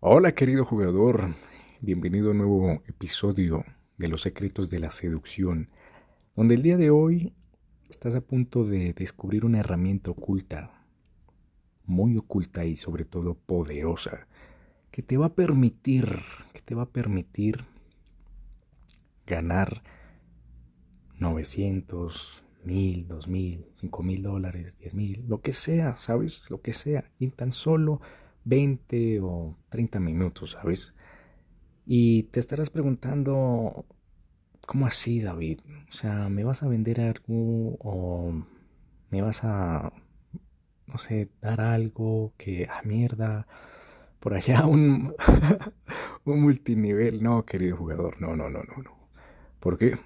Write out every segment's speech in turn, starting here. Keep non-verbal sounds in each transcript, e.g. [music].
Hola querido jugador, bienvenido a un nuevo episodio de Los Secretos de la Seducción, donde el día de hoy estás a punto de descubrir una herramienta oculta, muy oculta y sobre todo poderosa, que te va a permitir, que te va a permitir ganar 900, 1000, 2000, 5000 dólares, 10 mil, lo que sea, ¿sabes? Lo que sea, y tan solo 20 o 30 minutos, ¿sabes? Y te estarás preguntando, ¿cómo así, David? O sea, ¿me vas a vender algo o me vas a, no sé, dar algo que, ah, mierda, por allá [laughs] un, un multinivel? No, querido jugador, no, no, no, no, no. ¿Por qué?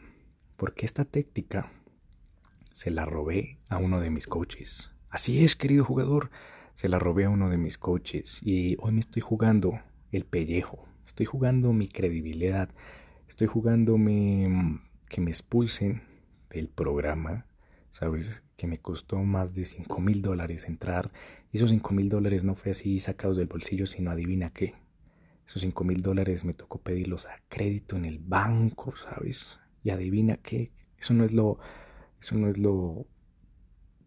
Porque esta técnica se la robé a uno de mis coaches. Así es, querido jugador se la robé a uno de mis coaches y hoy me estoy jugando el pellejo, estoy jugando mi credibilidad, estoy jugándome que me expulsen del programa, ¿sabes? Que me costó más de 5 mil dólares entrar. Y esos 5 mil dólares no fue así sacados del bolsillo, sino adivina qué. Esos 5 mil dólares me tocó pedirlos a crédito en el banco, ¿sabes? Y adivina qué. Eso no es lo, eso no es lo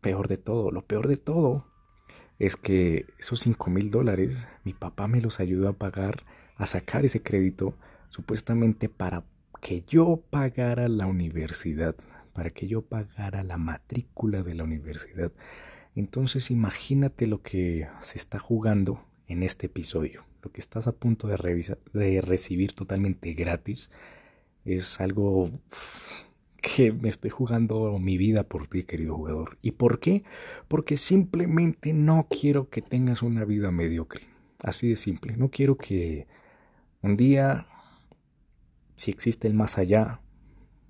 peor de todo. Lo peor de todo es que esos 5 mil dólares mi papá me los ayudó a pagar, a sacar ese crédito, supuestamente para que yo pagara la universidad, para que yo pagara la matrícula de la universidad. Entonces imagínate lo que se está jugando en este episodio, lo que estás a punto de, de recibir totalmente gratis. Es algo que me estoy jugando mi vida por ti, querido jugador. ¿Y por qué? Porque simplemente no quiero que tengas una vida mediocre. Así de simple. No quiero que un día, si existe el más allá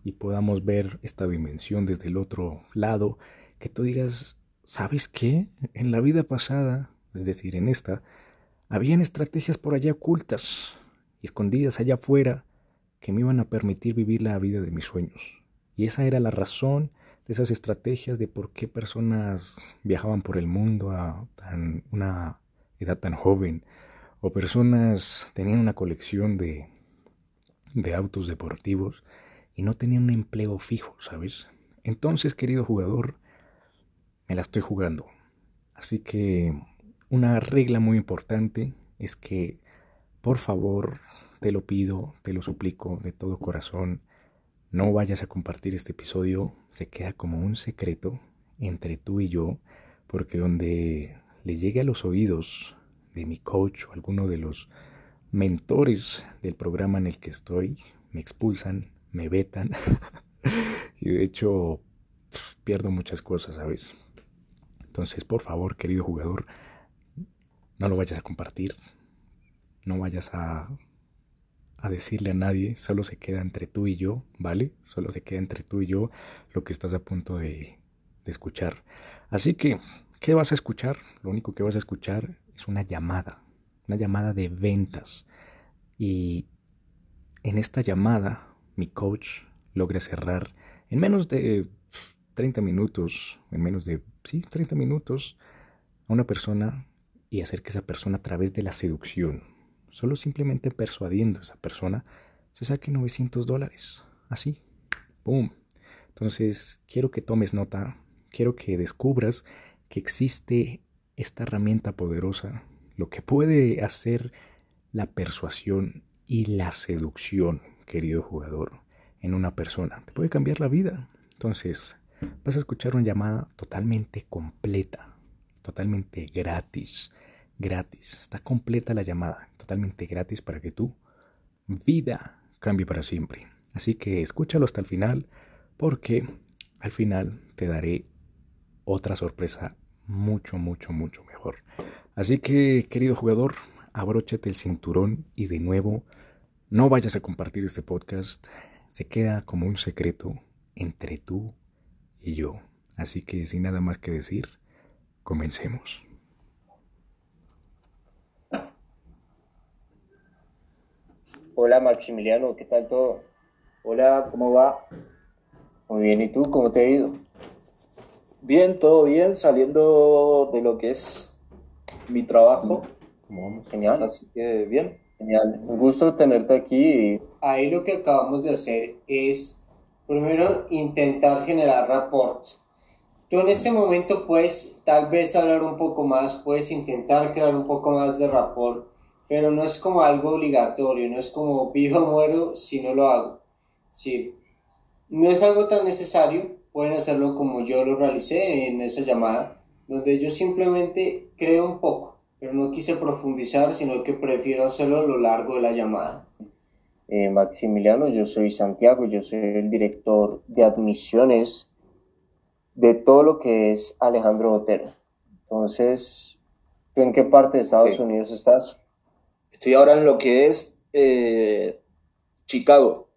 y podamos ver esta dimensión desde el otro lado, que tú digas, ¿sabes qué? En la vida pasada, es decir, en esta, habían estrategias por allá ocultas escondidas allá afuera que me iban a permitir vivir la vida de mis sueños. Y esa era la razón de esas estrategias de por qué personas viajaban por el mundo a una edad tan joven o personas tenían una colección de, de autos deportivos y no tenían un empleo fijo, ¿sabes? Entonces, querido jugador, me la estoy jugando. Así que una regla muy importante es que, por favor, te lo pido, te lo suplico de todo corazón, no vayas a compartir este episodio, se queda como un secreto entre tú y yo, porque donde le llegue a los oídos de mi coach o alguno de los mentores del programa en el que estoy, me expulsan, me vetan [laughs] y de hecho pierdo muchas cosas, ¿sabes? Entonces, por favor, querido jugador, no lo vayas a compartir, no vayas a a decirle a nadie, solo se queda entre tú y yo, ¿vale? Solo se queda entre tú y yo lo que estás a punto de, de escuchar. Así que, ¿qué vas a escuchar? Lo único que vas a escuchar es una llamada, una llamada de ventas. Y en esta llamada, mi coach logra cerrar en menos de 30 minutos, en menos de, sí, 30 minutos, a una persona y hacer que esa persona a través de la seducción, solo simplemente persuadiendo a esa persona, se saque 900 dólares. Así. ¡Pum! Entonces, quiero que tomes nota, quiero que descubras que existe esta herramienta poderosa, lo que puede hacer la persuasión y la seducción, querido jugador, en una persona. Te puede cambiar la vida. Entonces, vas a escuchar una llamada totalmente completa, totalmente gratis gratis. Está completa la llamada, totalmente gratis para que tu vida cambie para siempre. Así que escúchalo hasta el final porque al final te daré otra sorpresa mucho, mucho, mucho mejor. Así que, querido jugador, abróchate el cinturón y de nuevo, no vayas a compartir este podcast. Se queda como un secreto entre tú y yo. Así que sin nada más que decir, comencemos. Hola Maximiliano, ¿qué tal todo? Hola, ¿cómo va? Muy bien, ¿y tú cómo te ha ido? Bien, todo bien, saliendo de lo que es mi trabajo. Genial. Así que bien. Genial. Un gusto tenerte aquí. Ahí lo que acabamos de hacer es, primero, intentar generar rapport. Tú en este momento puedes tal vez hablar un poco más, puedes intentar crear un poco más de rapport, pero no es como algo obligatorio, no es como vivo o muero si no lo hago. Sí, no es algo tan necesario, pueden hacerlo como yo lo realicé en esa llamada, donde yo simplemente creo un poco, pero no quise profundizar, sino que prefiero hacerlo a lo largo de la llamada. Eh, Maximiliano, yo soy Santiago, yo soy el director de admisiones de todo lo que es Alejandro Botero. Entonces, ¿tú en qué parte de Estados. Unidos estás? Estoy ahora en lo que es eh, Chicago.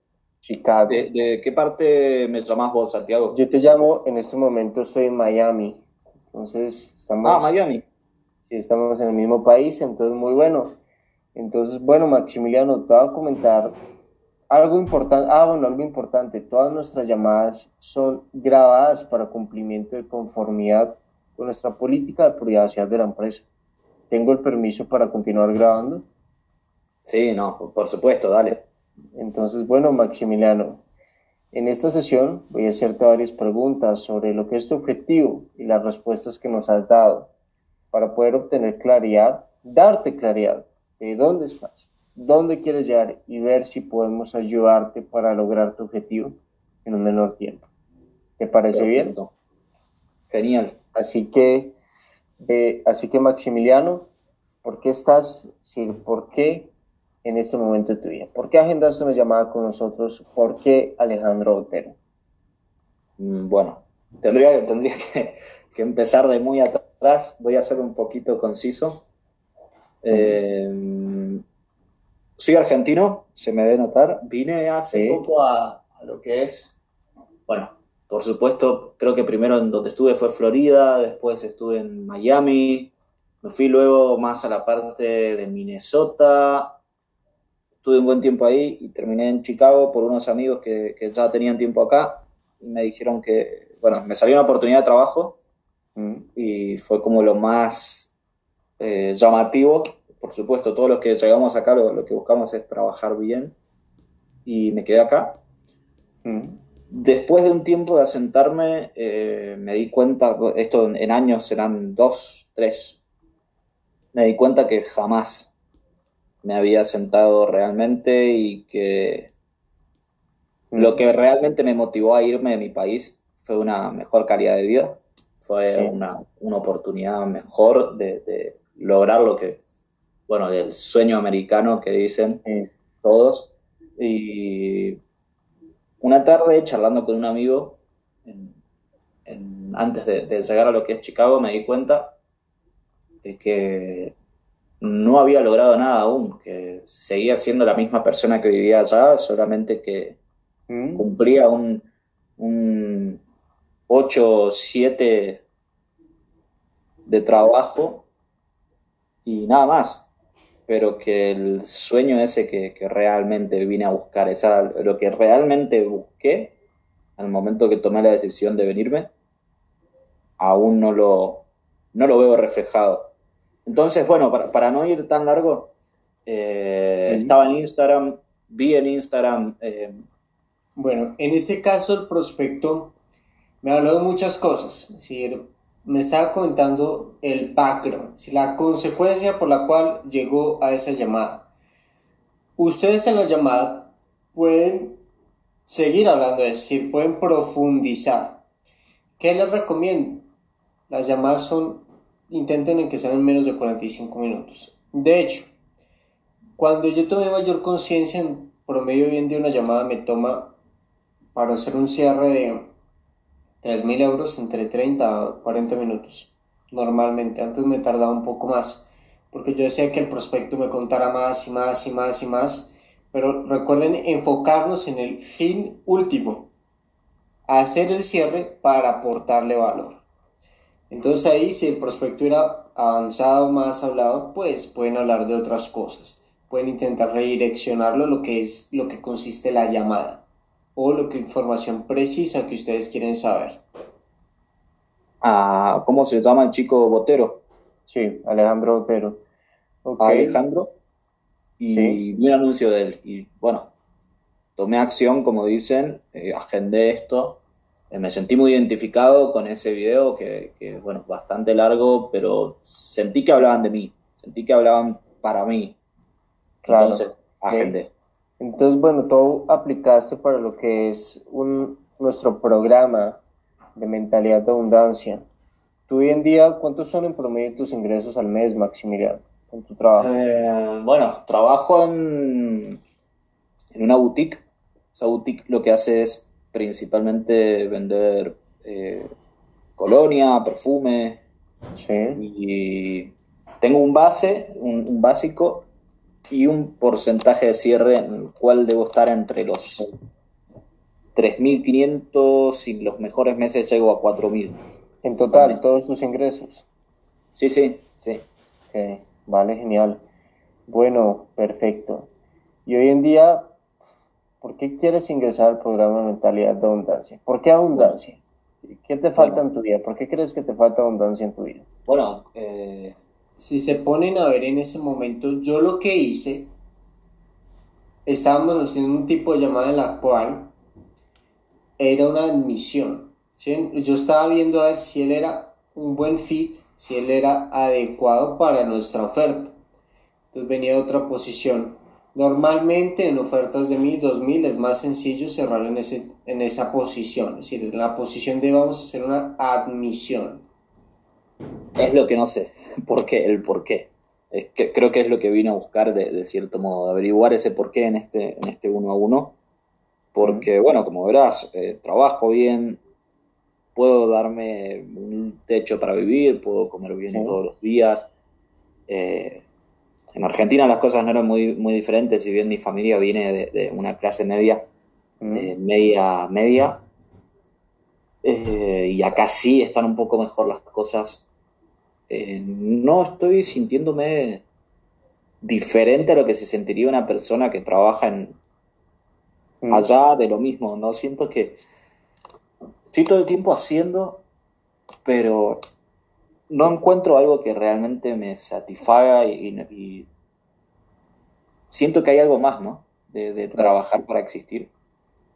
Chicago. ¿De, de qué parte me llamás vos, Santiago? Yo te llamo, en este momento estoy en Miami. Entonces, estamos, Ah, Miami. sí, estamos en el mismo país, entonces muy bueno. Entonces, bueno, Maximiliano, te voy a comentar algo importante. Ah, bueno, algo importante. Todas nuestras llamadas son grabadas para cumplimiento de conformidad con nuestra política de privacidad de la empresa. ¿Tengo el permiso para continuar grabando? Sí, no, por supuesto, dale. Entonces, bueno, Maximiliano, en esta sesión voy a hacerte varias preguntas sobre lo que es tu objetivo y las respuestas que nos has dado para poder obtener claridad, darte claridad de dónde estás, dónde quieres llegar y ver si podemos ayudarte para lograr tu objetivo en un menor tiempo. ¿Te parece bien? Genial. Así que, eh, así que Maximiliano, ¿por qué estás, sí, por qué en este momento de tu vida? ¿Por qué agendaste una llamada con nosotros? ¿Por qué Alejandro Otero? Mm, Bueno, tendría, tendría que, que empezar de muy atrás. Voy a ser un poquito conciso. Eh, soy argentino, se me debe notar. Vine hace Sí. poco a, a lo que es, bueno, por supuesto, creo que primero en donde estuve fue Florida, después estuve en Miami, me fui luego más a la parte de Minnesota, estuve un buen tiempo ahí y terminé en Chicago por unos amigos que, que ya tenían tiempo acá y me dijeron que, bueno, me salió una oportunidad de trabajo y fue como lo más eh, llamativo. Por supuesto, todos los que llegamos acá lo, lo que buscamos es trabajar bien y me quedé acá. Después de un tiempo de asentarme, eh, me di cuenta, esto en años serán dos, tres, me di cuenta que jamás me había sentado realmente y que lo que realmente me motivó a irme de mi país fue una mejor calidad de vida, fue Sí. una, una oportunidad mejor de, de lograr lo que, bueno, el sueño americano que dicen Sí. todos. Y una tarde, charlando con un amigo, en- en- antes de, de llegar a lo que es Chicago, me di cuenta de que no había logrado nada aún, que seguía siendo la misma persona que vivía allá, solamente que ¿Mm? cumplía un, un 8 o 7 de trabajo y nada más. Pero que el sueño ese que, que realmente vine a buscar, esa, lo que realmente busqué al momento que tomé la decisión de venirme, aún no lo, no lo veo reflejado. Entonces, bueno, para, para no ir tan largo, eh, estaba en Instagram, vi en Instagram eh, Bueno, en ese caso el prospecto me habló de muchas cosas, es decir, me estaba comentando el background, decir, la consecuencia por la cual llegó a esa llamada. Ustedes en la llamada pueden seguir hablando, es decir, pueden profundizar. ¿Qué les recomiendo? Las llamadas son, intenten en que sean en menos de 45 minutos. De hecho, cuando yo tomé mayor conciencia, en promedio bien de una llamada me toma para hacer un cierre de 3.000 euros entre 30 a 40 minutos. Normalmente, antes me tardaba un poco más, porque yo decía que el prospecto me contara más y más y más y más, pero recuerden enfocarnos en el fin último, hacer el cierre para aportarle valor. Entonces ahí, si el prospecto era avanzado, más hablado, pues pueden hablar de otras cosas. Pueden intentar redireccionarlo a lo que es lo que consiste la llamada o lo que información precisa que ustedes quieren saber. a, ¿cómo se llama el chico Botero? Sí, Alejandro Otero. a Alejandro y vi un anuncio de él. Y bueno, tomé acción, como dicen, eh, agendé esto. Eh, me sentí muy identificado con ese video, que, que, bueno, bastante largo, pero sentí que hablaban de mí, sentí que hablaban para mí. Claro. Entonces, agendé. Entonces, bueno, tú aplicaste para lo que es un, nuestro programa de mentalidad de abundancia. ¿Tú hoy en día cuántos son en promedio tus ingresos al mes, Maximiliano, con tu trabajo? Eh, bueno, trabajo en, en una boutique. Esa boutique lo que hace es principalmente vender eh, colonia, perfume. Sí. Y tengo un base, un, básico y un porcentaje de cierre en el cual debo estar entre los 3.500 y los mejores meses llego a 4.000. En total, todos tus ingresos. Sí, sí, sí. Vale, genial. Bueno, perfecto. Y hoy en día, ¿por qué quieres ingresar al programa de mentalidad de abundancia? ¿Por qué abundancia? ¿Qué te falta en tu vida? ¿Por qué crees que te falta abundancia en tu vida? Bueno, eh, si se ponen a ver en ese momento, yo lo que hice, estábamos haciendo un tipo de llamada en la cual era una admisión. Yo estaba viendo a ver si él era un buen fit, si él era adecuado para nuestra oferta. Entonces venía otra posición. Normalmente en ofertas de 1000, 2000 es más sencillo cerrar en, ese, en esa posición. Es decir, en la posición de vamos a hacer una admisión. Es lo que no sé. [laughs] ¿Por qué? El por qué. Es que, creo que es lo que vino a buscar de, de cierto modo, de averiguar ese por qué en este, en este uno a uno porque, bueno, como verás, eh, trabajo bien, puedo darme un techo para vivir, puedo comer bien todos los días. Eh, en Argentina las cosas no eran muy, muy diferentes, si bien mi familia viene de, una clase media, eh, media, media, y acá sí están un poco mejor las cosas. no estoy sintiéndome diferente a lo que se sentiría una persona que trabaja en, Mm. allá de lo mismo, ¿no? Siento que estoy todo el tiempo haciendo, pero no encuentro algo que realmente me satisfaga y, siento que hay algo más, ¿no? De, trabajar para existir.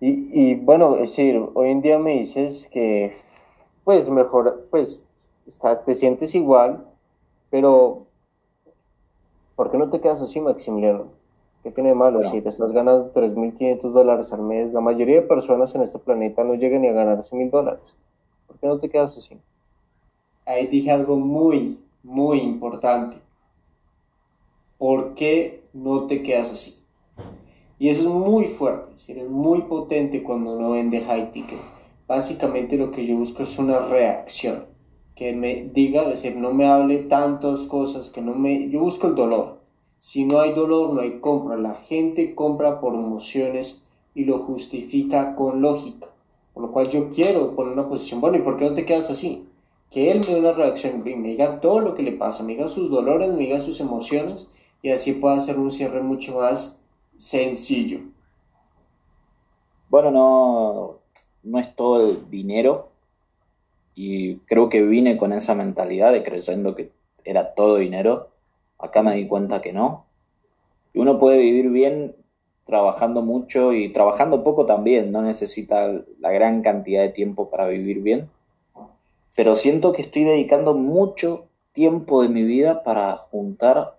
Y, bueno, es decir, hoy en día me dices que, pues, mejor, pues, te sientes igual, pero ¿por qué no te quedas así, Maximiliano? ¿Qué tiene de malo? Si te estás ganando 3.500 dólares al mes, la mayoría de personas en este planeta no llegan ni a ganarse mil dólares. ¿Por qué no te quedas así? Ahí dije algo muy, muy importante. ¿Por qué no te quedas así? Y eso es muy fuerte, es muy potente cuando uno vende high ticket. Básicamente lo que yo busco es una reacción. Que me diga, es decir, no me hable tantas cosas, que no me... Yo busco el dolor si no hay dolor, no hay compra. La gente compra por emociones y lo justifica con lógica. Por lo cual yo quiero poner una posición, bueno, ¿y por qué no te quedas así? Que él me dé una reacción, me diga todo lo que le pasa, me diga sus dolores, me diga sus emociones y así pueda hacer un cierre mucho más sencillo. Bueno, no, no es todo el dinero y creo que vine con esa mentalidad de creyendo que era todo dinero Acá me di cuenta que no. Uno puede vivir bien trabajando mucho y trabajando poco también, no necesita la gran cantidad de tiempo para vivir bien. Pero siento que estoy dedicando mucho tiempo de mi vida para juntar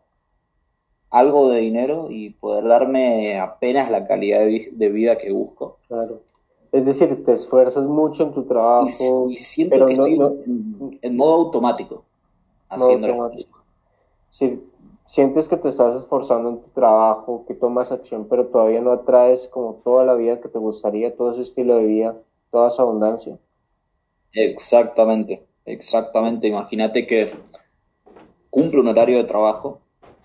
algo de dinero y poder darme apenas la calidad de, vida que busco. Claro. Es decir, te esfuerzas mucho en tu trabajo. Y, siento que estoy en, modo automático haciendo automático. Sí, sientes que te estás esforzando en tu trabajo, que tomas acción, pero todavía no atraes como toda la vida que te gustaría, todo ese estilo de vida, toda esa abundancia. Exactamente, exactamente. Imagínate que cumple un horario de trabajo,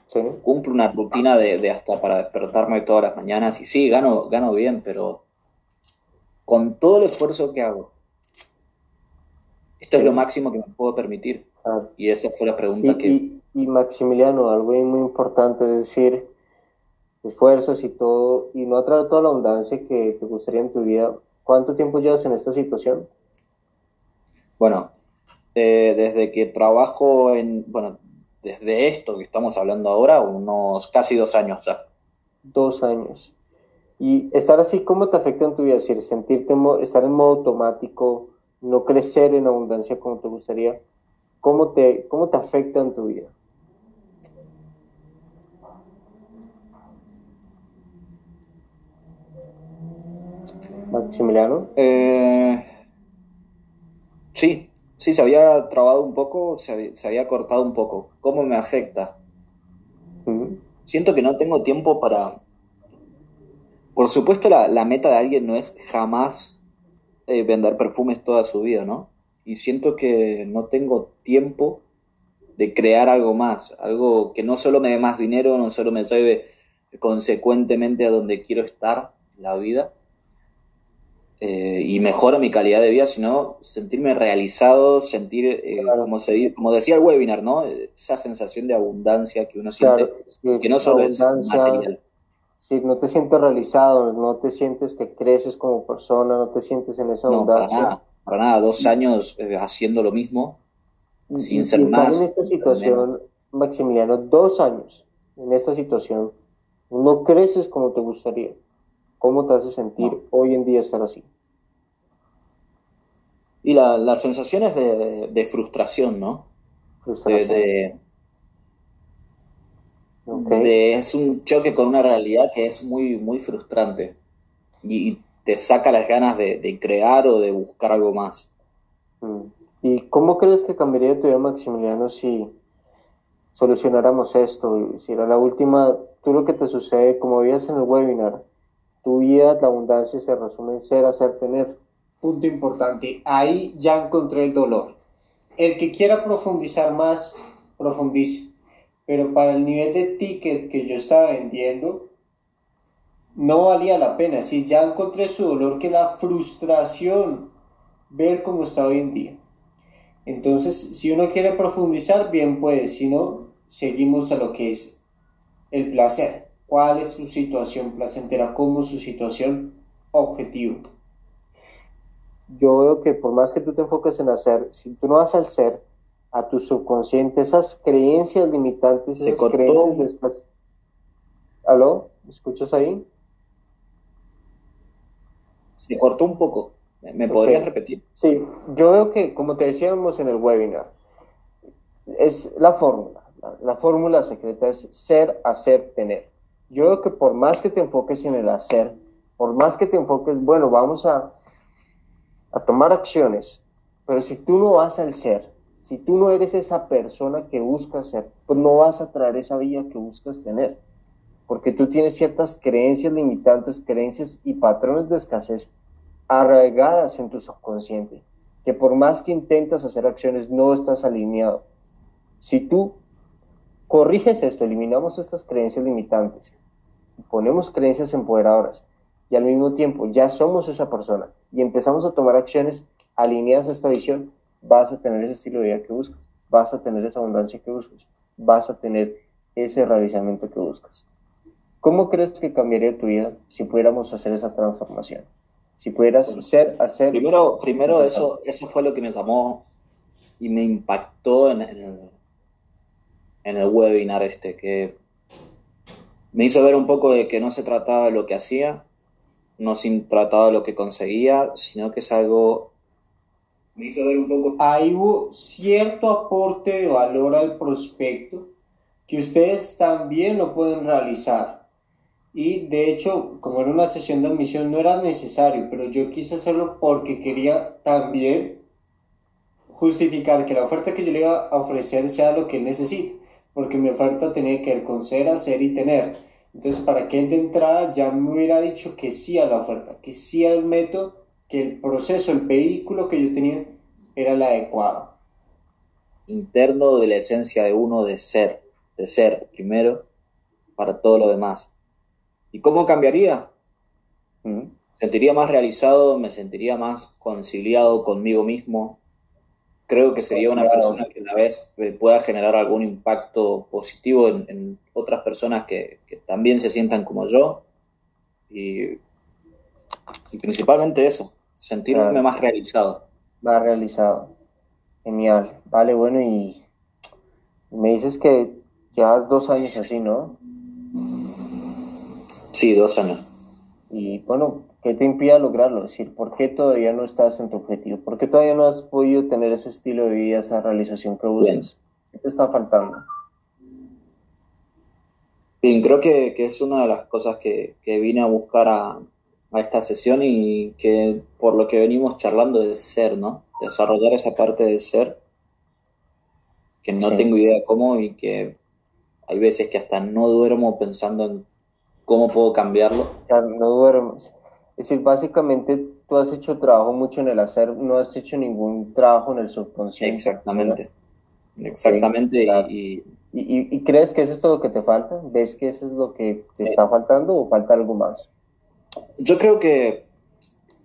¿Sí? cumple una rutina de, hasta para despertarme todas las mañanas y sí, gano, gano bien, pero con todo el esfuerzo que hago, esto es lo máximo que me puedo permitir. Y esa fue la pregunta que... Y, Maximiliano, algo muy importante es decir, esfuerzos y todo, y no atraer toda la abundancia que te gustaría en tu vida. ¿Cuánto tiempo llevas en esta situación? Bueno, eh, desde que trabajo en, bueno, desde esto que estamos hablando ahora, unos casi dos años ya. Dos años. Y estar así, ¿cómo te afecta en tu vida? Es decir, sentirte, estar en modo automático, no crecer en abundancia como te gustaría, ¿cómo te, cómo te afecta en tu vida? Maximiliano. Eh, sí, sí, se había trabado un poco, se había, cortado un poco. ¿Cómo me afecta? Siento que no tengo tiempo para... Por supuesto, la, meta de alguien no es jamás eh, vender perfumes toda su vida, ¿no? Y siento que no tengo tiempo de crear algo más, algo que no solo me dé más dinero, no solo me lleve consecuentemente a donde quiero estar la vida, eh, y mejora mi calidad de vida, sino sentirme realizado, sentir, eh, como, se, como decía el webinar, ¿no? Esa sensación de abundancia que uno siente, que no solo es material. Sí, no te sientes realizado, no te sientes que creces como persona, no te sientes en esa abundancia. para nada, para nada. dos años eh, haciendo lo mismo, sin ser más. en esta situación, Maximiliano, dos años en esta situación, no creces como te gustaría ¿Cómo te hace sentir hoy en día estar así? Y la, las sensaciones de, frustración, ¿no? Frustración. De, es un choque con una realidad que es muy, muy frustrante y, te saca las ganas de, crear o de buscar algo más. Mm. ¿Y cómo crees que cambiaría tu vida, Maximiliano, si solucionáramos esto? Si era la última, tú lo que te sucede, como veías en el webinar, tu vida, la abundancia se resume en ser, hacer, tener. Punto importante. Ahí ya encontré el dolor. El que quiera profundizar más, profundice. Pero para el nivel de ticket que yo estaba vendiendo, no valía la pena. Si ya encontré su dolor, que la frustración, ver cómo está hoy en día. Entonces, si uno quiere profundizar, bien puede. Si no, seguimos a lo que es el placer cuál es su situación placentera, cómo su situación objetivo. Yo veo que por más que tú te enfoques en hacer, si tú no vas al ser, a tu subconsciente, esas creencias limitantes, Se esas creencias ¿Aló? ¿Me escuchas ahí? Se cortó un poco. ¿Me podrías repetir? Sí, yo veo que, como te decíamos en el webinar, es la fórmula. la fórmula secreta es ser, hacer, tener. Yo creo que por más que te enfoques en el hacer, por más que te enfoques, bueno, vamos a, a tomar acciones, pero si tú no vas al ser, si tú no eres esa persona que buscas ser, pues no vas a traer esa vida que buscas tener, porque tú tienes ciertas creencias limitantes, creencias y patrones de escasez arraigadas en tu subconsciente, que por más que intentas hacer acciones no estás alineado. Si tú corriges esto, eliminamos estas creencias limitantes, ponemos creencias empoderadoras y al mismo tiempo ya somos esa persona y empezamos a tomar acciones alineadas a esta visión, vas a tener ese estilo de vida que buscas, vas a tener esa abundancia que buscas, vas a tener ese realizamiento que buscas. ¿Cómo crees que cambiaría tu vida si pudiéramos hacer esa transformación? Si pudieras ser, hacer... Primero, primero eso, eso fue lo que me llamó y me impactó en, en, en el webinar este, que me hizo ver un poco de que no se trataba de lo que hacía, no se trataba de lo que conseguía, sino que es algo... Me hizo ver un poco... Ahí hubo cierto aporte de valor al prospecto que ustedes también lo pueden realizar. Y de hecho, como era una sesión de admisión, no era necesario, pero yo quise hacerlo porque quería también justificar que la oferta que yo le iba a ofrecer sea lo que él necesita porque mi oferta tenía que ver con ser, hacer y tener. Entonces, para que él de entrada ya me hubiera dicho que sí a la oferta, que sí al método, que el proceso, el vehículo que yo tenía era el adecuado. Interno de la esencia de uno de ser, de ser primero para todo lo demás. ¿Y cómo cambiaría? ¿Mm? Sentiría más realizado, me sentiría más conciliado conmigo mismo, creo que sería una persona que a la vez eh, pueda generar algún impacto positivo en, otras personas que, también se sientan como yo. Y, principalmente eso, sentirme más realizado. Más realizado. Genial. Vale, bueno, y Me dices que llevas dos años así, ¿no? Sí, dos años. Y bueno, ¿qué te impide lograrlo? Es decir, ¿por qué todavía no estás en tu objetivo? ¿Por qué todavía no has podido tener ese estilo de vida, esa realización que buscas? ¿Qué te está faltando? Bien, creo que, es una de las cosas que, vine a buscar a, esta sesión y que por lo que venimos charlando de ser, ¿no? Desarrollar esa parte de ser que no tengo idea cómo y que hay veces que hasta no duermo pensando en cómo puedo cambiarlo. no duermes. Es decir, básicamente tú has hecho trabajo mucho en el hacer, no has hecho ningún trabajo en el subconsciente. Exactamente. Exactamente. y, y, crees que eso es todo lo que te falta? ¿Ves que eso es lo que te está faltando o falta algo más? Yo creo que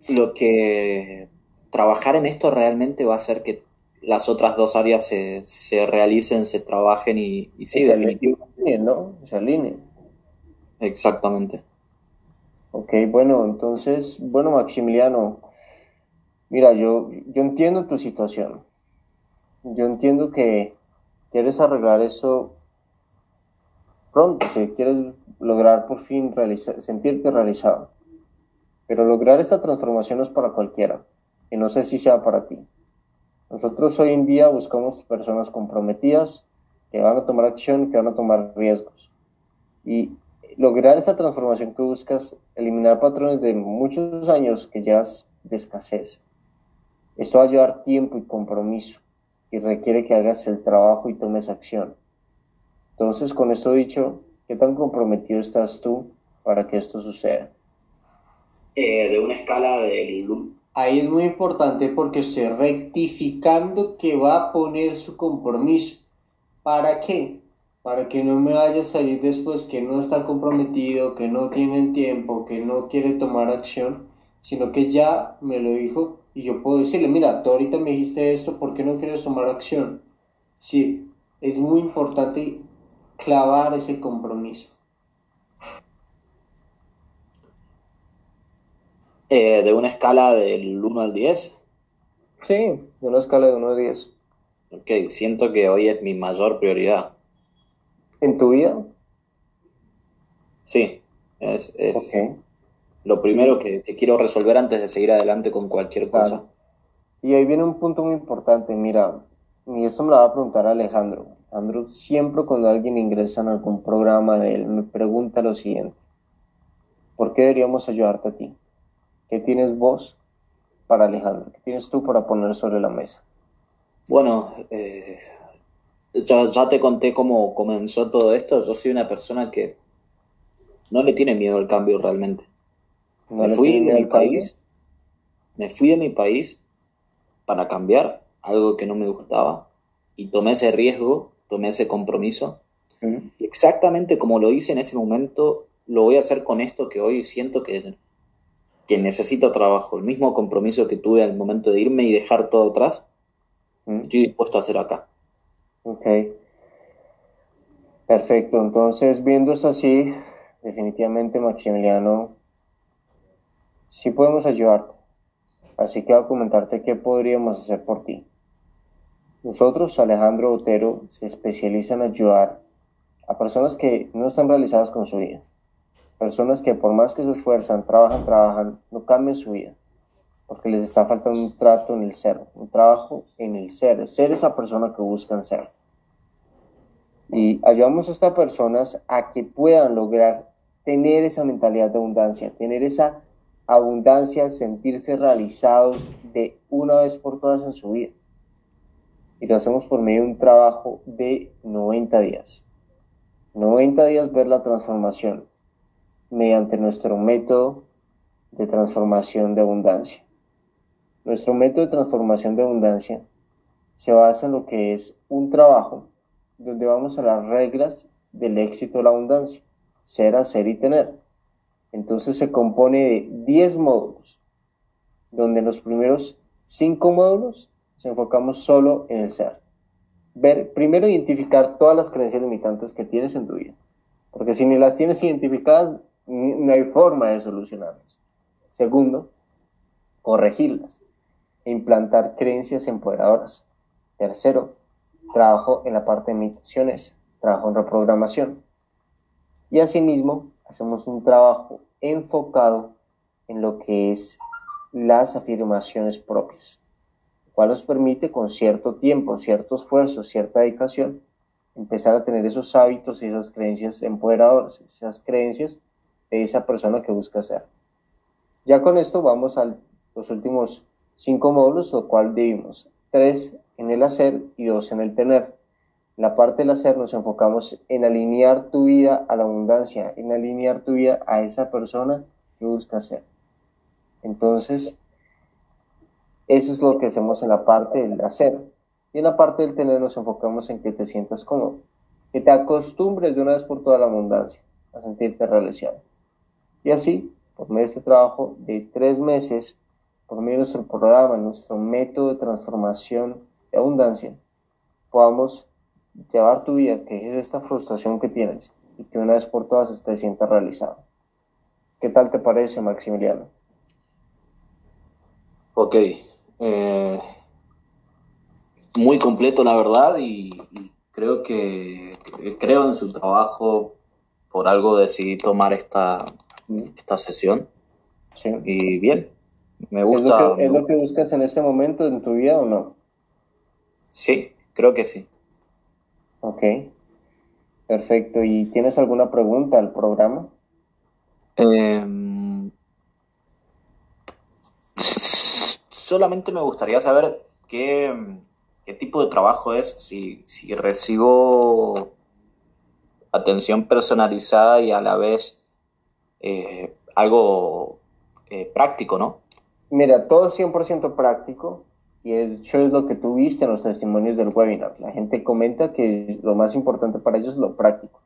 lo que trabajar en esto realmente va a hacer que las otras dos áreas se, se realicen, se trabajen y, y sí, definitivamente. ¿no? Se alineen. Exactamente. Ok, bueno, entonces, bueno, Maximiliano, mira, yo, yo entiendo tu situación. Yo entiendo que quieres arreglar eso pronto, si quieres lograr por fin sentirte realizado. Pero lograr esta transformación no es para cualquiera, y no sé si sea para ti. Nosotros hoy en día buscamos personas comprometidas que van a tomar acción, que van a tomar riesgos. Y lograr esta transformación que buscas, eliminar patrones de muchos años que llevas de escasez. Esto va a llevar tiempo y compromiso y requiere que hagas el trabajo y tomes acción. Entonces, con esto dicho, ¿qué tan comprometido estás tú para que esto suceda? Eh, de una escala del... Ahí es muy importante porque estoy rectificando que va a poner su compromiso. ¿Para qué? Para que no me vaya a salir después que no está comprometido, que no tiene el tiempo, que no quiere tomar acción, sino que ya me lo dijo y yo puedo decirle, mira, tú ahorita me dijiste esto, ¿por qué no quieres tomar acción? Sí, es muy importante clavar ese compromiso. Eh, ¿De una escala del 1 al 10? Sí, de una escala de 1 al 10. Ok, siento que hoy es mi mayor prioridad en tu vida? Sí, es, lo primero que, quiero resolver antes de seguir adelante con cualquier cosa. Y ahí viene un punto muy importante, mira, y esto me lo va a preguntar Alejandro. Alejandro, siempre cuando alguien ingresa en algún programa de él, me pregunta lo siguiente, ¿por qué deberíamos ayudarte a ti? ¿Qué tienes vos para Alejandro? ¿Qué tienes tú para poner sobre la mesa? Bueno, eh, ya, ya te conté cómo comenzó todo esto. Yo soy una persona que no le tiene miedo al cambio realmente. me fui de mi país. Me fui de mi país para cambiar algo que no me gustaba y tomé ese riesgo, tomé ese compromiso. exactamente como lo hice en ese momento, lo voy a hacer con esto que hoy siento que, que necesito trabajo. El mismo compromiso que tuve al momento de irme y dejar todo atrás, estoy dispuesto a hacer acá. Ok. Perfecto. Entonces, viendo esto así, definitivamente, Maximiliano, sí podemos ayudarte. Así que voy a comentarte qué podríamos hacer por ti. Nosotros, Alejandro Otero, se especializa en ayudar a personas que no están realizadas con su vida. Personas que por más que se esfuerzan, trabajan, trabajan, no cambian su vida porque les está faltando un trato en el ser, un trabajo en el ser, ser esa persona que buscan ser. Y ayudamos a estas personas a que puedan lograr tener esa mentalidad de abundancia, tener esa abundancia, sentirse realizados de una vez por todas en su vida. Y lo hacemos por medio de un trabajo de 90 días. 90 días ver la transformación mediante nuestro método de transformación de abundancia. Nuestro método de transformación de abundancia se basa en lo que es un trabajo donde vamos a las reglas del éxito de la abundancia, ser, hacer y tener. Entonces se compone de 10 módulos, donde los primeros 5 módulos nos enfocamos solo en el ser. Ver, primero identificar todas las creencias limitantes que tienes en tu vida, porque si ni las tienes identificadas, no hay forma de solucionarlas. Segundo, corregirlas implantar creencias empoderadoras. Tercero, trabajo en la parte de meditaciones, trabajo en reprogramación. Y asimismo, hacemos un trabajo enfocado en lo que es las afirmaciones propias, lo cual nos permite con cierto tiempo, cierto esfuerzo, cierta dedicación, empezar a tener esos hábitos y esas creencias empoderadoras, esas creencias de esa persona que busca ser. Ya con esto vamos a los últimos cinco módulos, lo cual dividimos tres en el hacer y dos en el tener la parte del hacer nos enfocamos en alinear tu vida a la abundancia, en alinear tu vida a esa persona que busca ser. Entonces, eso es lo que hacemos en la parte del hacer. Y en la parte del tener nos enfocamos en que te sientas cómodo, que te acostumbres de una vez por toda la abundancia, a sentirte realizado. Y así, por medio de este trabajo de tres meses, por medio de nuestro programa, nuestro método de transformación de abundancia, podamos llevar tu vida, que es esta frustración que tienes, y que una vez por todas te sientas realizado. ¿Qué tal te parece, Maximiliano? Ok. Eh, muy completo, la verdad, y, creo que, creo en su trabajo. Por algo decidí tomar esta, esta sesión. Sí. Y bien, me gusta. ¿Es lo que buscas en este momento en tu vida o no? Sí, creo que sí. Ok, perfecto. ¿Y tienes alguna pregunta al programa? Em, solamente me gustaría saber qué, tipo de trabajo es, si, recibo atención personalizada y a la vez eh, algo eh, práctico, ¿no? Mira, todo 100% práctico. Y eso es lo que tú viste en los testimonios del webinar. La gente comenta que lo más importante para ellos es lo práctico.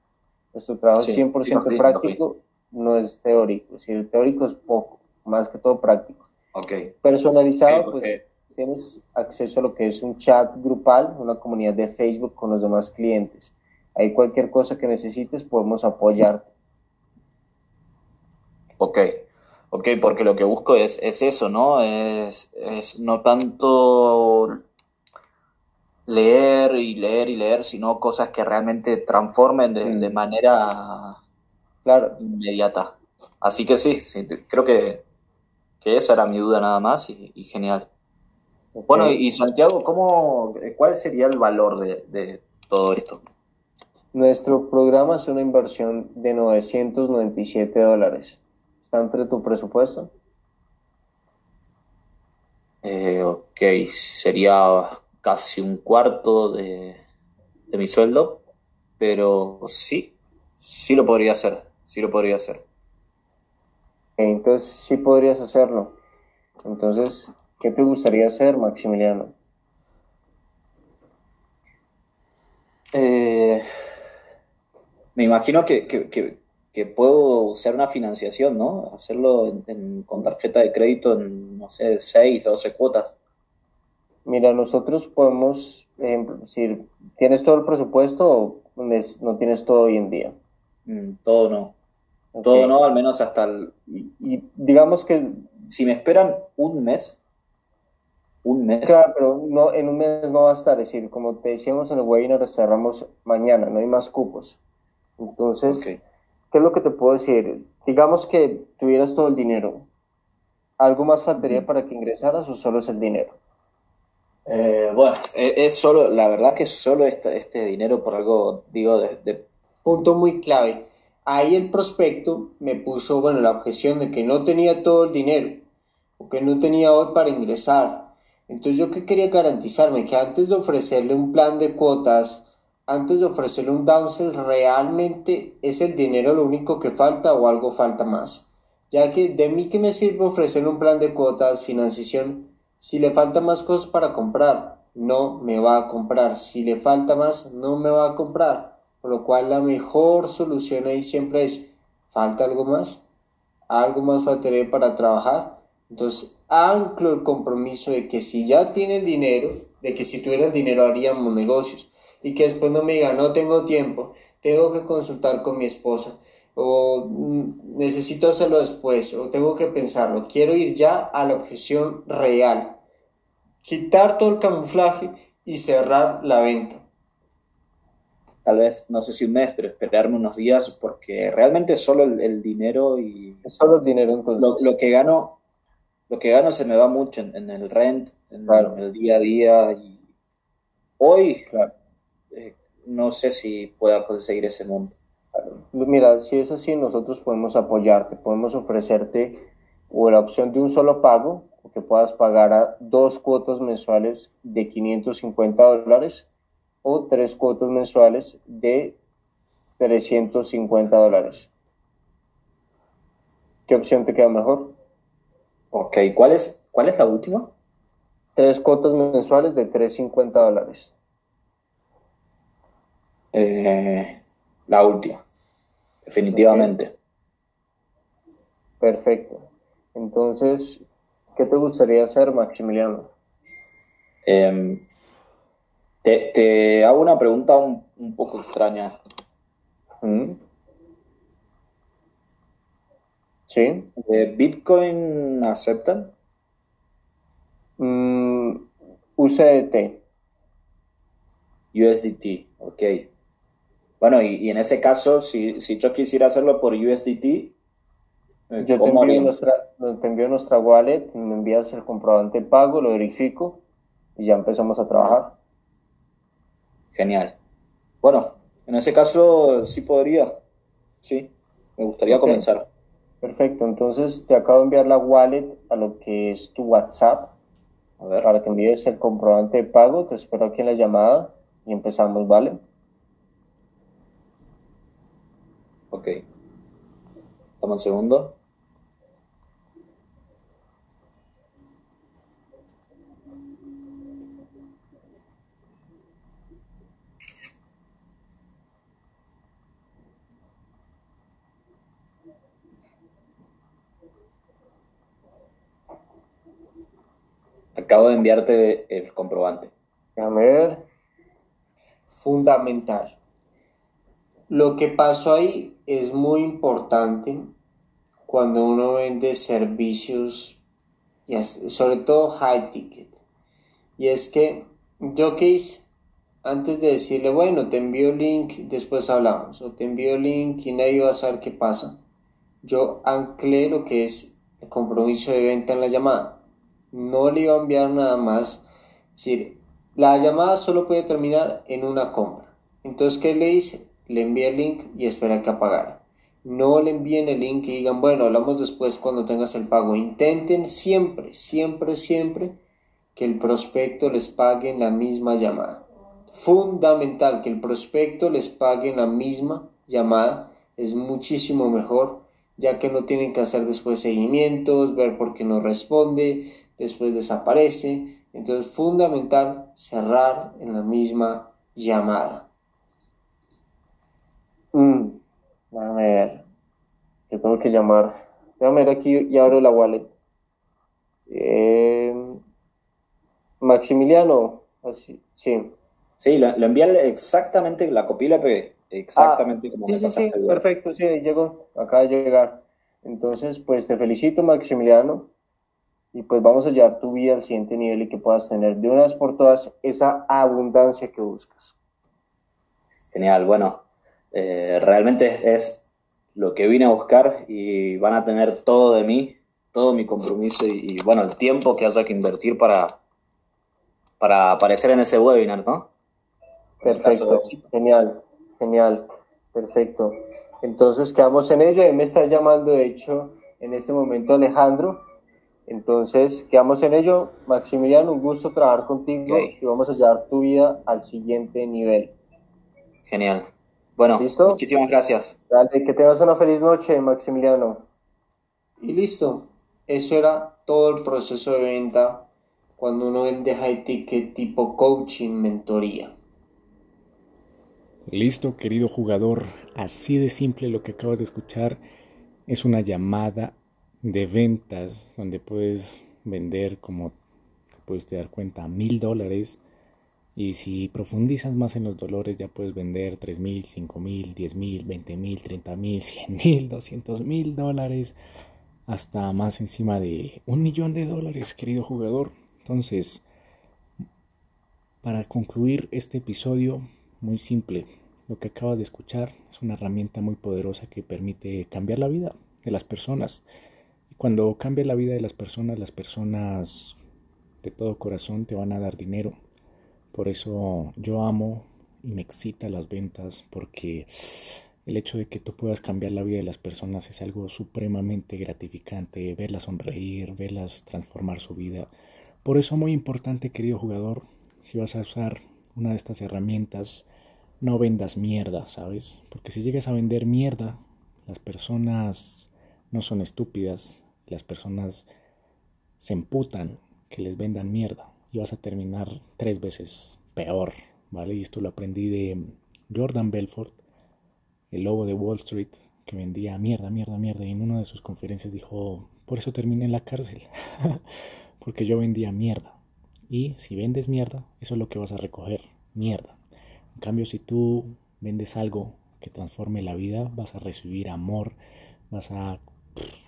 Nuestro trabajo es 100% práctico, no es teórico. Es decir, teórico es poco, más que todo práctico. Okay. Personalizado, pues tienes acceso a lo que es un chat grupal, una comunidad de Facebook con los demás clientes. Ahí cualquier cosa que necesites podemos apoyarte. Ok. Ok, porque lo que busco es, es eso, ¿no? Es, es no tanto leer y leer y leer, sino cosas que realmente transformen de, manera claro. inmediata. Así que sí, sí creo que, que, esa era mi duda nada más y, genial. Bueno, y, Santiago, ¿cómo, ¿cuál sería el valor de, de todo esto? Nuestro programa es una inversión de 997 dólares entre tu presupuesto? Eh, ok, sería casi un cuarto de, mi sueldo, pero sí, sí lo podría hacer, sí lo podría hacer. Entonces sí podrías hacerlo. Entonces, ¿qué te gustaría hacer, Maximiliano? Eh, me imagino que, que puedo usar una financiación, ¿no? Hacerlo con tarjeta de crédito en, no sé, 6, 12 cuotas. Mira, nosotros podemos, ejemplo, decir, ¿tienes todo el presupuesto o no tienes todo hoy en día? Mm, todo no. Todo no, al menos hasta el... Y, digamos que... Si me esperan un mes, un mes. Claro, pero no, en un mes no va a estar. Es decir, como te decíamos en el webinar, cerramos mañana, no hay más cupos. Entonces, ¿Qué es lo que te puedo decir? Digamos que tuvieras todo el dinero. ¿Algo más faltaría para que ingresaras o solo es el dinero? Eh, bueno, es, solo, la verdad que solo este, este dinero por algo, digo, de, Punto muy clave. Ahí el prospecto me puso, bueno, la objeción de que no tenía todo el dinero o que no tenía hoy para ingresar. Entonces yo que quería garantizarme que antes de ofrecerle un plan de cuotas antes de ofrecerle un downsell, ¿realmente es el dinero lo único que falta o algo falta más? Ya que de mí que me sirve ofrecerle un plan de cuotas, financiación, si le falta más cosas para comprar, no me va a comprar. Si le falta más, no me va a comprar. Por lo cual la mejor solución ahí siempre es, ¿falta algo más? ¿Algo más faltaría para trabajar? Entonces, anclo el compromiso de que si ya tiene el dinero, de que si tuviera el dinero haríamos negocios y que después no me diga, no tengo tiempo, tengo que consultar con mi esposa, o mm, necesito hacerlo después, o tengo que pensarlo, quiero ir ya a la objeción real, quitar todo el camuflaje y cerrar la venta. tal vez, no sé si un mes, pero esperarme unos días porque realmente solo el, dinero y... solo el dinero entonces. Lo, que gano, lo que gano se me va mucho en, el rent, en, el día a día y hoy eh, no sé si pueda conseguir ese mundo. Mira, si es así, nosotros podemos apoyarte, podemos ofrecerte o la opción de un solo pago, o que puedas pagar a dos cuotas mensuales de 550 dólares o tres cuotas mensuales de 350 dólares. ¿Qué opción te queda mejor? Ok, ¿cuál es, cuál es la última? Tres cuotas mensuales de 350 dólares. Eh, la última, definitivamente. Perfecto. Entonces, ¿qué te gustaría hacer, Maximiliano? Em, te, hago una pregunta un, poco extraña. ¿Mm? ¿Sí? ¿Bitcoin aceptan? Mm, USDT. USDT, ok. Bueno, y, en ese caso, si, si yo quisiera hacerlo por USDT, eh, Yo te envío, nuestra, te envío nuestra wallet, me envías el comprobante de pago, lo verifico y ya empezamos a trabajar. Genial. Bueno, en ese caso sí podría. Sí, me gustaría comenzar. Perfecto, entonces te acabo de enviar la wallet a lo que es tu WhatsApp. A ver. Para que envíes el comprobante de pago, te espero aquí en la llamada y empezamos, ¿vale? Ok. Toma un segundo. Acabo de enviarte el comprobante. A ver. Fundamental. Lo que pasó ahí es muy importante cuando uno vende servicios, sobre todo high ticket. Y es que yo qué hice, antes de decirle, bueno, te envío link, después hablamos, o te envío link y nadie va a saber qué pasa, yo anclé lo que es el compromiso de venta en la llamada no le iba a enviar nada más. Es decir, la llamada solo puede terminar en una compra. Entonces, ¿qué le hice? Le envié el link y espera que apagara. No le envíen el link y digan, bueno, hablamos después cuando tengas el pago. Intenten siempre, siempre, siempre que el prospecto les pague en la misma llamada. Fundamental que el prospecto les pague en la misma llamada. Es muchísimo mejor, ya que no tienen que hacer después seguimientos, ver por qué no responde, después desaparece. Entonces, fundamental cerrar en la misma llamada. Mm, a ver, yo tengo que llamar. Déjame ver aquí y abro la wallet. Eh, Maximiliano, así, sí. Sí, lo, envié exactamente, la copia la pegué, exactamente ah, como me sí, sí, perfecto, sí, llegó, acaba de llegar. Entonces, pues te felicito, Maximiliano y pues vamos a llevar tu vida al siguiente nivel y que puedas tener de una vez por todas esa abundancia que buscas. Genial, bueno, eh, realmente es lo que vine a buscar y van a tener todo de mí, todo mi compromiso y, bueno, el tiempo que haya que invertir para, para aparecer en ese webinar, ¿no? Perfecto, genial, genial, perfecto. Entonces quedamos en ello me está llamando, de hecho, en este momento Alejandro entonces, quedamos en ello. Maximiliano, un gusto trabajar contigo y vamos a llevar tu vida al siguiente nivel. Genial. Bueno, muchísimas gracias. Dale, que tengas una feliz noche, Maximiliano. Y listo. Eso era todo el proceso de venta cuando uno vende high ticket tipo coaching, mentoría. Listo, querido jugador. Así de simple lo que acabas de escuchar es una llamada de ventas donde puedes vender como te puedes dar cuenta mil dólares y si profundizas más en los dolores ya puedes vender tres mil, cinco mil, diez mil, veinte mil, treinta mil, cien mil, [laughs] doscientos mil dólares hasta más encima de un millón de dólares querido jugador entonces para concluir este episodio muy simple lo que acabas de escuchar es una herramienta muy poderosa que permite cambiar la vida de las personas. Y cuando cambia la vida de las personas, las personas de todo corazón te van a dar dinero. Por eso yo amo y me excita las ventas porque el hecho de que tú puedas cambiar la vida de las personas es algo supremamente gratificante, verlas sonreír, verlas transformar su vida. Por eso muy importante, querido jugador, si vas a usar una de estas herramientas, no vendas mierda, ¿sabes? Porque si llegas a vender mierda, las personas no son estúpidas, las personas se emputan que les vendan mierda y vas a terminar tres veces peor, ¿vale? Y esto lo aprendí de Jordan Belfort, el lobo de Wall Street, que vendía mierda, mierda, mierda, y en una de sus conferencias dijo, por eso terminé en la cárcel, [laughs] porque yo vendía mierda. Y si vendes mierda, eso es lo que vas a recoger, mierda. En cambio, si tú vendes algo que transforme la vida, vas a recibir amor, vas a,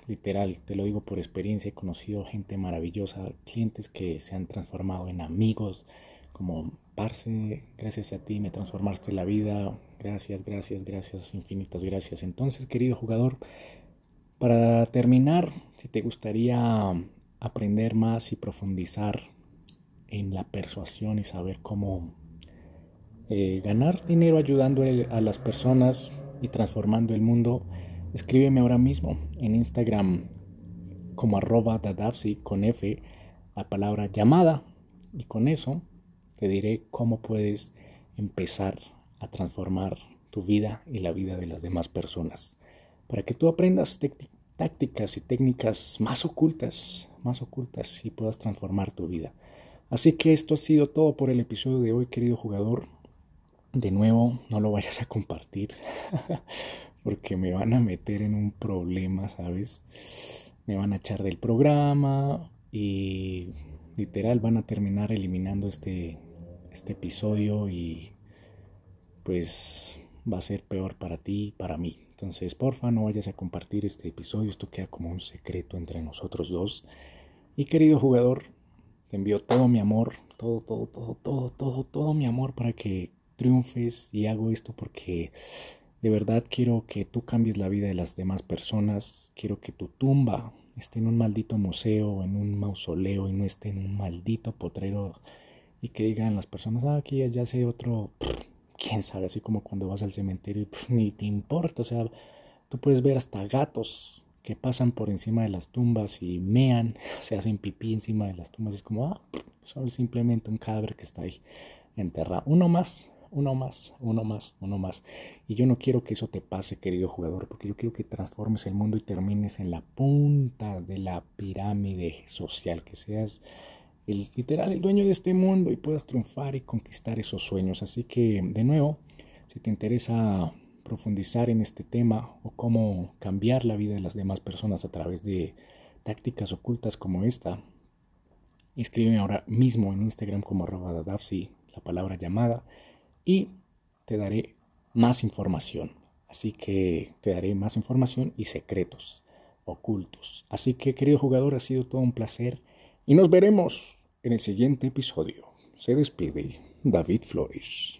literal, te lo digo por experiencia, he conocido gente maravillosa, clientes que se han transformado en amigos, como Parce, gracias a ti me transformaste la vida, gracias, gracias, gracias, infinitas gracias. Entonces, querido jugador, para terminar, si te gustaría aprender más y profundizar en la persuasión y saber cómo eh, ganar dinero ayudando a las personas y transformando el mundo, escríbeme ahora mismo en Instagram como arroba dadavsi con F la palabra llamada y con eso te diré cómo puedes empezar a transformar tu vida y la vida de las demás personas. Para que tú aprendas tácticas y técnicas más ocultas, más ocultas y puedas transformar tu vida. Así que esto ha sido todo por el episodio de hoy, querido jugador. De nuevo, no lo vayas a compartir [laughs] porque me van a meter en un problema, ¿sabes? Me van a echar del programa y literal van a terminar eliminando este este episodio y pues va a ser peor para ti y para mí. Entonces, porfa, no vayas a compartir este episodio, esto queda como un secreto entre nosotros dos. Y querido jugador, te envío todo mi amor, todo, todo, todo, todo, todo, todo mi amor para que triunfes y hago esto porque de verdad quiero que tú cambies la vida de las demás personas, quiero que tu tumba esté en un maldito museo, en un mausoleo y no esté en un maldito potrero y que digan las personas, ah, aquí ya sé otro, quién sabe, así como cuando vas al cementerio ni te importa, o sea, tú puedes ver hasta gatos que pasan por encima de las tumbas y mean, [laughs] se hacen pipí encima de las tumbas, es como, ah, solo simplemente un cadáver que está ahí enterrado. Uno más, uno más, uno más, uno más. Y yo no quiero que eso te pase, querido jugador, porque yo quiero que transformes el mundo y termines en la punta de la pirámide social, que seas el literal, el dueño de este mundo y puedas triunfar y conquistar esos sueños. Así que, de nuevo, si te interesa profundizar en este tema o cómo cambiar la vida de las demás personas a través de tácticas ocultas como esta, escríbeme ahora mismo en Instagram como arroba la palabra llamada, y te daré más información. Así que te daré más información y secretos ocultos. Así que, querido jugador, ha sido todo un placer y nos veremos en el siguiente episodio. Se despide David Flores.